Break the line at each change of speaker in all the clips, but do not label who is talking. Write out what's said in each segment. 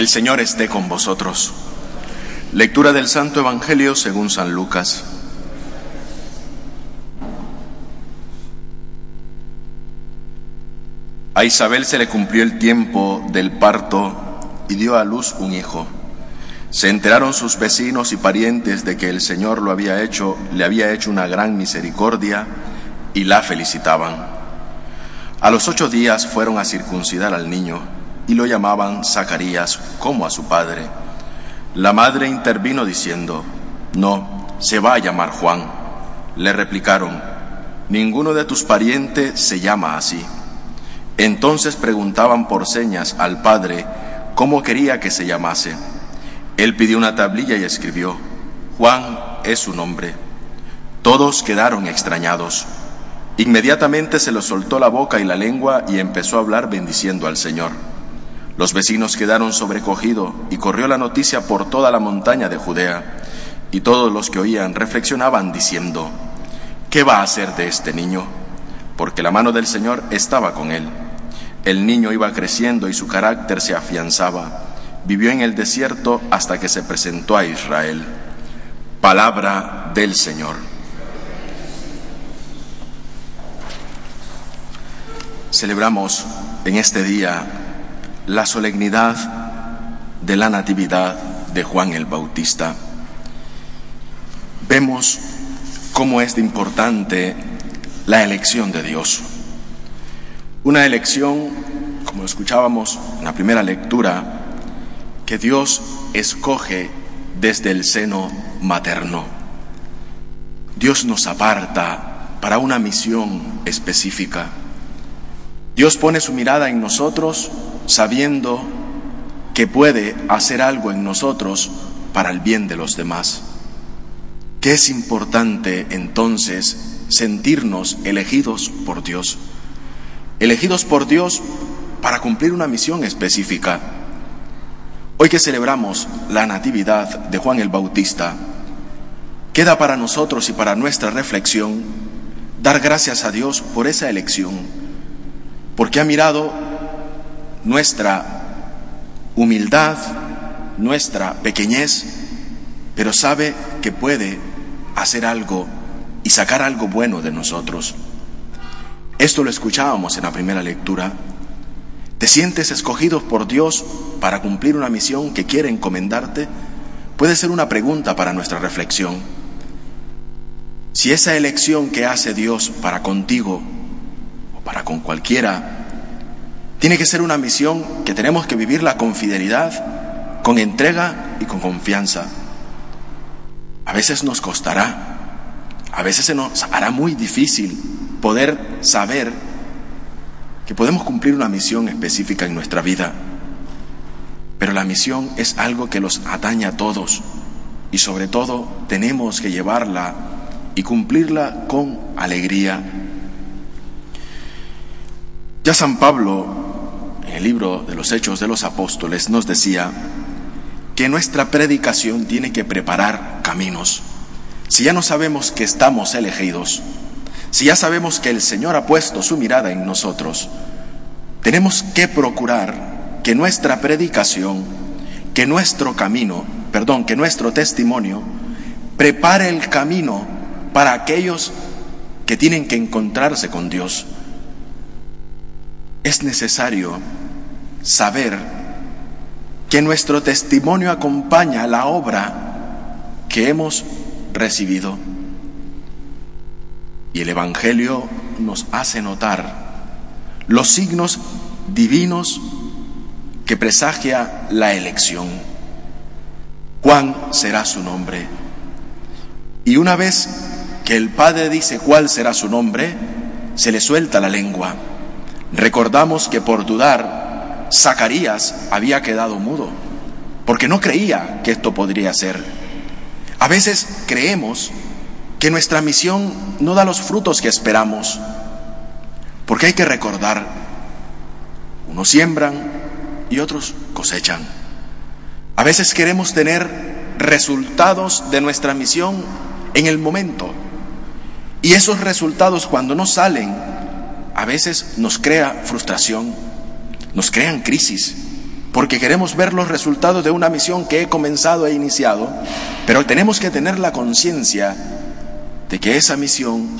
El Señor esté con vosotros. Lectura del Santo Evangelio según San Lucas. A Isabel se le cumplió el tiempo del parto y dio a luz un hijo. Se enteraron sus vecinos y parientes de que el Señor lo había hecho, le había hecho una gran misericordia y la felicitaban. A los ocho días fueron a circuncidar al niño y lo llamaban Zacarías como a su padre. La madre intervino diciendo, no, se va a llamar Juan. Le replicaron, ninguno de tus parientes se llama así. Entonces preguntaban por señas al padre cómo quería que se llamase. Él pidió una tablilla y escribió, Juan es su nombre. Todos quedaron extrañados. Inmediatamente se le soltó la boca y la lengua y empezó a hablar bendiciendo al Señor. Los vecinos quedaron sobrecogidos y corrió la noticia por toda la montaña de Judea. Y todos los que oían reflexionaban diciendo, ¿qué va a hacer de este niño? Porque la mano del Señor estaba con él. El niño iba creciendo y su carácter se afianzaba. Vivió en el desierto hasta que se presentó a Israel. Palabra del Señor. Celebramos en este día la solemnidad de la Natividad de Juan el Bautista. Vemos cómo es de importante la elección de Dios. Una elección, como escuchábamos en la primera lectura, que Dios escoge desde el seno materno. Dios nos aparta para una misión específica. Dios pone su mirada en nosotros sabiendo que puede hacer algo en nosotros para el bien de los demás. Que es importante entonces sentirnos elegidos por Dios. Elegidos por Dios para cumplir una misión específica. Hoy que celebramos la Natividad de Juan el Bautista, queda para nosotros y para nuestra reflexión dar gracias a Dios por esa elección, porque ha mirado nuestra humildad, nuestra pequeñez, pero sabe que puede hacer algo y sacar algo bueno de nosotros. Esto lo escuchábamos en la primera lectura. ¿Te sientes escogido por Dios para cumplir una misión que quiere encomendarte? Puede ser una pregunta para nuestra reflexión. Si esa elección que hace Dios para contigo o para con cualquiera tiene que ser una misión que tenemos que vivirla con fidelidad, con entrega y con confianza. A veces nos costará, a veces se nos hará muy difícil poder saber que podemos cumplir una misión específica en nuestra vida. Pero la misión es algo que los atañe a todos y sobre todo tenemos que llevarla y cumplirla con alegría. Ya San Pablo en el libro de los Hechos de los Apóstoles nos decía que nuestra predicación tiene que preparar caminos. Si ya no sabemos que estamos elegidos, si ya sabemos que el Señor ha puesto su mirada en nosotros, tenemos que procurar que nuestra predicación, que nuestro camino, perdón, que nuestro testimonio prepare el camino para aquellos que tienen que encontrarse con Dios. Es necesario saber que nuestro testimonio acompaña la obra que hemos recibido. Y el Evangelio nos hace notar los signos divinos que presagia la elección. Juan será su nombre. Y una vez que el Padre dice cuál será su nombre, se le suelta la lengua. Recordamos que por dudar Zacarías había quedado mudo, porque no creía que esto podría ser. A veces creemos que nuestra misión no da los frutos que esperamos, porque hay que recordar, unos siembran y otros cosechan. A veces queremos tener resultados de nuestra misión en el momento, y esos resultados cuando no salen, a veces nos crea frustración nos crean crisis porque queremos ver los resultados de una misión que he comenzado e iniciado, pero tenemos que tener la conciencia de que esa misión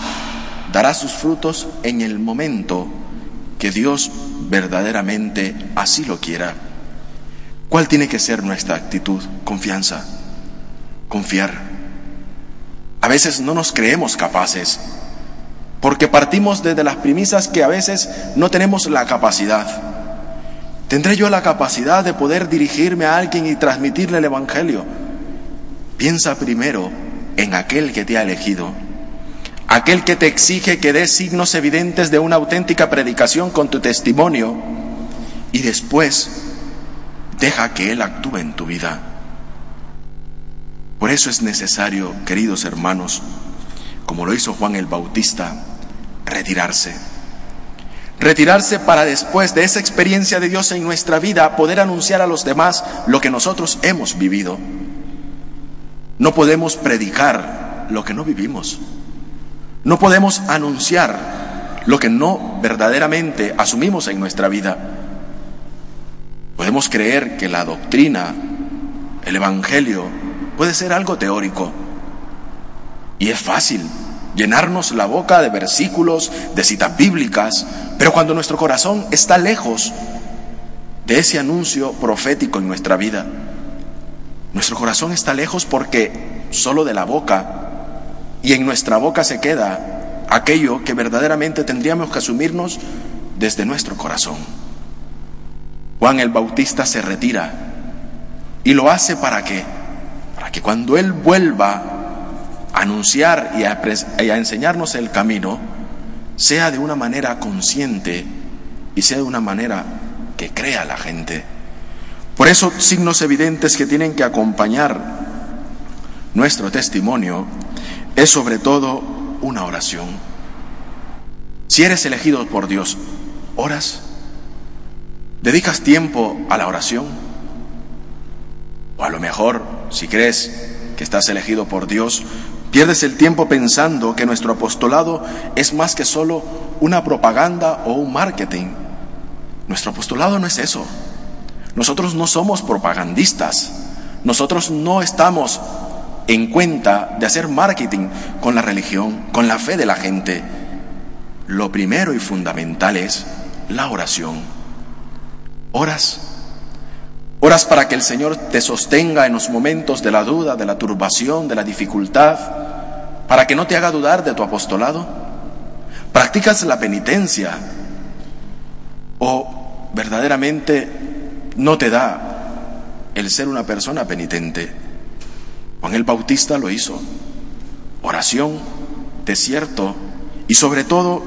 dará sus frutos en el momento que Dios verdaderamente así lo quiera. ¿Cuál tiene que ser nuestra actitud? Confianza, confiar. A veces no nos creemos capaces, porque partimos desde las premisas que a veces no tenemos la capacidad. ¿Tendré yo la capacidad de poder dirigirme a alguien y transmitirle el Evangelio? Piensa primero en aquel que te ha elegido, aquel que te exige que des signos evidentes de una auténtica predicación con tu testimonio y después deja que Él actúe en tu vida. Por eso es necesario, queridos hermanos, como lo hizo Juan el Bautista, retirarse Retirarse para después de esa experiencia de Dios en nuestra vida poder anunciar a los demás lo que nosotros hemos vivido. No podemos predicar lo que no vivimos. No podemos anunciar lo que no verdaderamente asumimos en nuestra vida. Podemos creer que la doctrina, el Evangelio, puede ser algo teórico. Y es fácil llenarnos la boca de versículos, de citas bíblicas, pero cuando nuestro corazón está lejos de ese anuncio profético en nuestra vida, nuestro corazón está lejos porque solo de la boca y en nuestra boca se queda aquello que verdaderamente tendríamos que asumirnos desde nuestro corazón. Juan el Bautista se retira y lo hace para qué? Para que cuando Él vuelva anunciar y a, y a enseñarnos el camino, sea de una manera consciente y sea de una manera que crea la gente. Por eso signos evidentes que tienen que acompañar nuestro testimonio es sobre todo una oración. Si eres elegido por Dios, ¿oras? ¿Dedicas tiempo a la oración? O a lo mejor, si crees que estás elegido por Dios, Pierdes el tiempo pensando que nuestro apostolado es más que solo una propaganda o un marketing. Nuestro apostolado no es eso. Nosotros no somos propagandistas. Nosotros no estamos en cuenta de hacer marketing con la religión, con la fe de la gente. Lo primero y fundamental es la oración. Oras. Oras para que el Señor te sostenga en los momentos de la duda, de la turbación, de la dificultad para que no te haga dudar de tu apostolado? ¿Practicas la penitencia? ¿O verdaderamente no te da el ser una persona penitente? Juan el Bautista lo hizo. Oración, desierto y sobre todo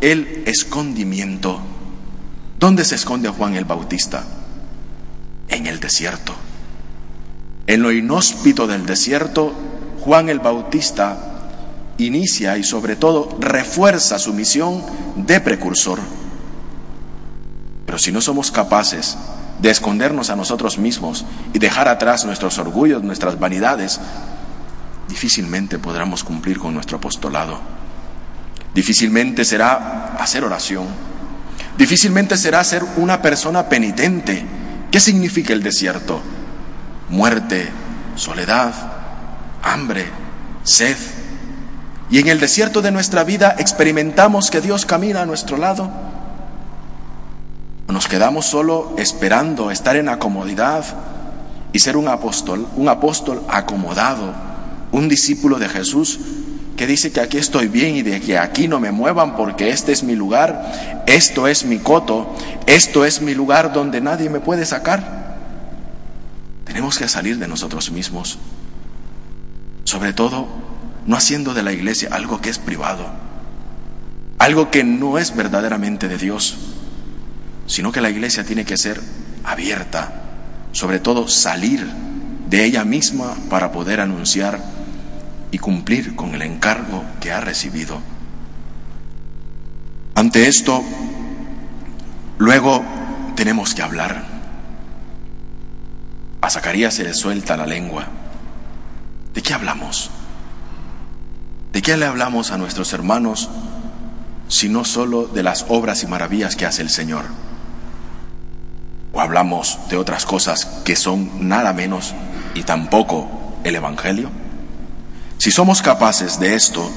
el escondimiento. ¿Dónde se esconde Juan el Bautista? En el desierto. En lo inhóspito del desierto, Juan el Bautista inicia y sobre todo refuerza su misión de precursor. Pero si no somos capaces de escondernos a nosotros mismos y dejar atrás nuestros orgullos, nuestras vanidades, difícilmente podremos cumplir con nuestro apostolado. Difícilmente será hacer oración. Difícilmente será ser una persona penitente. ¿Qué significa el desierto? Muerte, soledad, hambre, sed, y en el desierto de nuestra vida experimentamos que Dios camina a nuestro lado. Nos quedamos solo esperando estar en la comodidad y ser un apóstol, un apóstol acomodado, un discípulo de Jesús que dice que aquí estoy bien y de que aquí no me muevan porque este es mi lugar, esto es mi coto, esto es mi lugar donde nadie me puede sacar. Tenemos que salir de nosotros mismos. Sobre todo no haciendo de la iglesia algo que es privado, algo que no es verdaderamente de Dios, sino que la iglesia tiene que ser abierta, sobre todo salir de ella misma para poder anunciar y cumplir con el encargo que ha recibido. Ante esto, luego tenemos que hablar. A Zacarías se le suelta la lengua. ¿De qué hablamos? ¿De qué le hablamos a nuestros hermanos si no solo de las obras y maravillas que hace el Señor? o hablamos de otras cosas que son nada menos y tampoco el Evangelio? Si somos capaces de esto,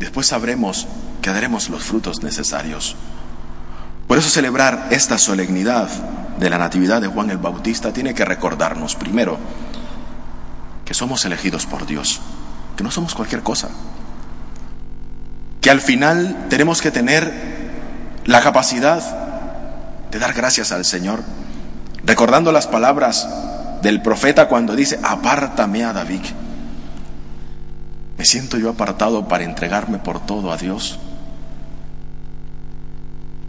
después sabremos que daremos los frutos necesarios. Por eso celebrar esta solemnidad de la Natividad de Juan el Bautista tiene que recordarnos primero que somos elegidos por Dios, que no somos cualquier cosa, que al final tenemos que tener la capacidad de dar gracias al Señor, recordando las palabras del profeta cuando dice, apártame a David. Me siento yo apartado para entregarme por todo a Dios.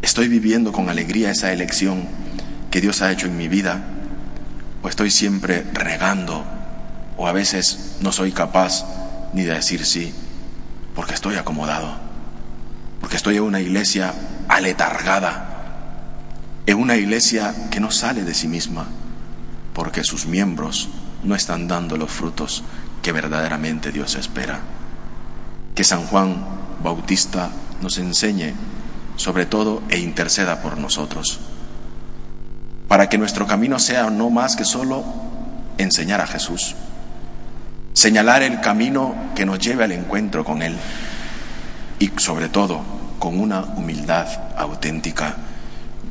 Estoy viviendo con alegría esa elección que Dios ha hecho en mi vida, o estoy siempre regando, o a veces no soy capaz ni de decir sí, porque estoy acomodado, porque estoy en una iglesia aletargada, en una iglesia que no sale de sí misma, porque sus miembros no están dando los frutos que verdaderamente Dios espera. Que San Juan Bautista nos enseñe sobre todo e interceda por nosotros, para que nuestro camino sea no más que solo enseñar a Jesús, señalar el camino que nos lleve al encuentro con Él y sobre todo con una humildad auténtica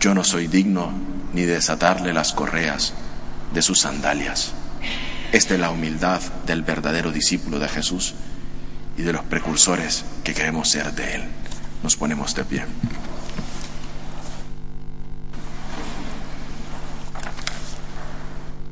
yo no soy digno ni de desatarle las correas de sus sandalias. Esta es la humildad del verdadero discípulo de Jesús y de los precursores que queremos ser de Él. Nos ponemos de pie.